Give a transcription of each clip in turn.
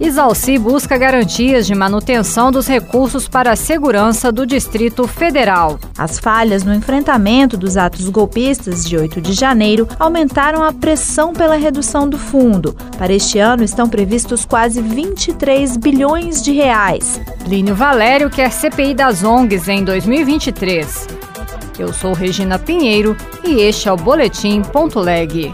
Isalci busca garantias de manutenção dos recursos para a segurança do Distrito Federal. As falhas no enfrentamento dos atos golpistas de 8 de janeiro aumentaram a pressão pela redução do fundo. Para este ano estão previstos quase 23 bilhões de reais. Plínio Valério quer CPI das ONGs em 2023. Eu sou Regina Pinheiro e este é o Boletim Ponto Leg.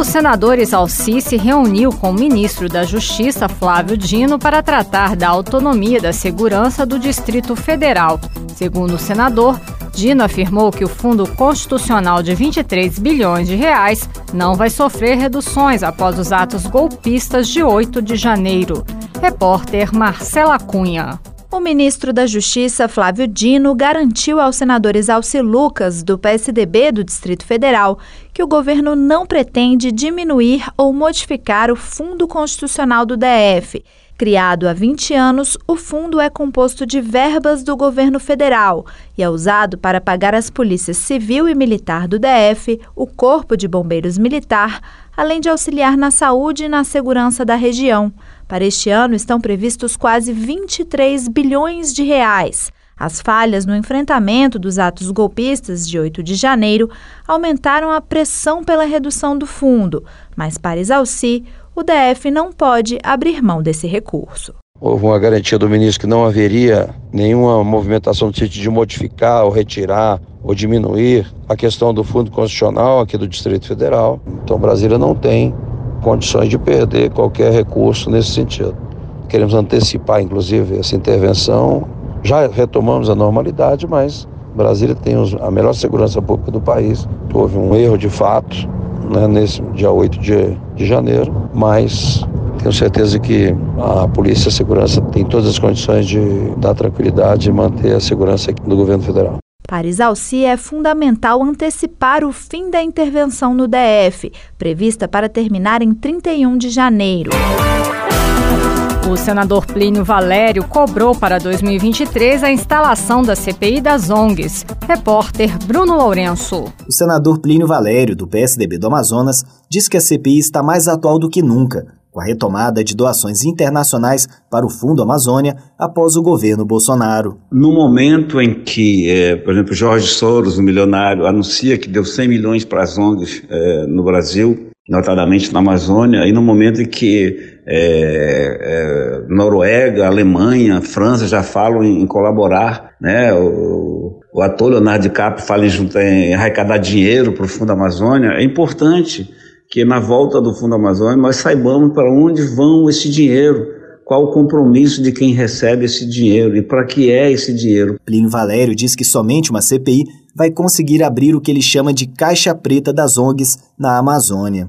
O senador Isalci se reuniu com o ministro da Justiça, Flávio Dino, para tratar da autonomia da segurança do Distrito Federal. Segundo o senador, Dino afirmou que o Fundo Constitucional de 23 bilhões de reais não vai sofrer reduções após os atos golpistas de 8 de janeiro. Repórter Marcela Cunha. O ministro da Justiça, Flávio Dino, garantiu aos senadores Alci Lucas, do PSDB do Distrito Federal, que o governo não pretende diminuir ou modificar o Fundo Constitucional do DF. Criado há 20 anos, o fundo é composto de verbas do governo federal e é usado para pagar as polícias civil e militar do DF, o Corpo de Bombeiros Militar, além de auxiliar na saúde e na segurança da região. Para este ano estão previstos quase 23 bilhões de reais. As falhas no enfrentamento dos atos golpistas de 8 de janeiro aumentaram a pressão pela redução do fundo, mas para Isalci, o DF não pode abrir mão desse recurso. Houve uma garantia do ministro que não haveria nenhuma movimentação no sentido de modificar ou retirar ou diminuir a questão do Fundo Constitucional aqui do Distrito Federal. Então Brasília não tem condições de perder qualquer recurso nesse sentido. Queremos antecipar, inclusive, essa intervenção. Já retomamos a normalidade, mas Brasília tem a melhor segurança pública do país. Houve um erro de fato né, nesse dia 8 de, de janeiro, mas tenho certeza que a polícia e a segurança tem todas as condições de dar tranquilidade e manter a segurança do governo federal. Para Isalci, é fundamental antecipar o fim da intervenção no DF, prevista para terminar em 31 de janeiro. O senador Plínio Valério cobrou para 2023 a instalação da CPI das ONGs. Repórter Bruno Lourenço. O senador Plínio Valério, do PSDB do Amazonas, diz que a CPI está mais atual do que nunca com a retomada de doações internacionais para o Fundo Amazônia após o governo Bolsonaro. No momento em que, é, por exemplo, Jorge Soros, o milionário, anuncia que deu 100 milhões para as ONGs é, no Brasil, notadamente na Amazônia, e no momento em que é Noruega, Alemanha, França já falam em, em colaborar, né, o, o ator Leonardo DiCaprio fala em, em arrecadar dinheiro para o Fundo Amazônia, é importante que na volta do Fundo Amazônia nós saibamos para onde vão esse dinheiro, qual o compromisso de quem recebe esse dinheiro e para que é esse dinheiro. Plínio Valério diz que somente uma CPI vai conseguir abrir o que ele chama de caixa preta das ONGs na Amazônia.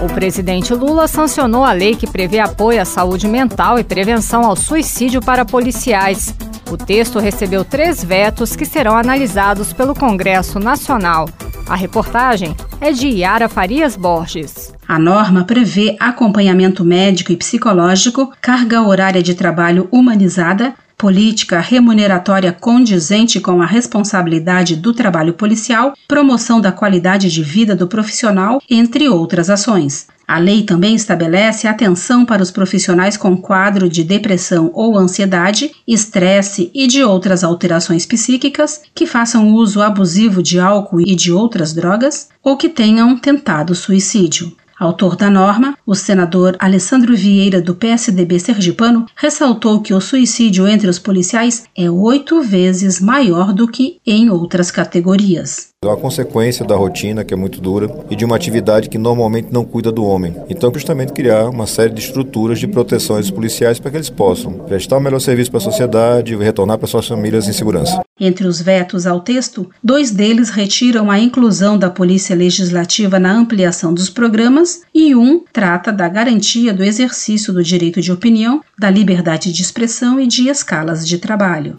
O presidente Lula sancionou a lei que prevê apoio à saúde mental e prevenção ao suicídio para policiais. O texto recebeu três vetos que serão analisados pelo Congresso Nacional. A reportagem é de Yara Farias Borges. A norma prevê acompanhamento médico e psicológico, carga horária de trabalho humanizada, política remuneratória condizente com a responsabilidade do trabalho policial, promoção da qualidade de vida do profissional, entre outras ações. A lei também estabelece atenção para os profissionais com quadro de depressão ou ansiedade, estresse e de outras alterações psíquicas que façam uso abusivo de álcool e de outras drogas ou que tenham tentado suicídio. Autor da norma, o senador Alessandro Vieira, do PSDB sergipano, ressaltou que o suicídio entre os policiais é oito vezes maior do que em outras categorias. É uma consequência da rotina, que é muito dura, e de uma atividade que normalmente não cuida do homem. Então, justamente criar uma série de estruturas de proteções dos policiais para que eles possam prestar o melhor serviço para a sociedade e retornar para suas famílias em segurança. Entre os vetos ao texto, dois deles retiram a inclusão da Polícia Legislativa na ampliação dos programas e um trata da garantia do exercício do direito de opinião, da liberdade de expressão e de escalas de trabalho.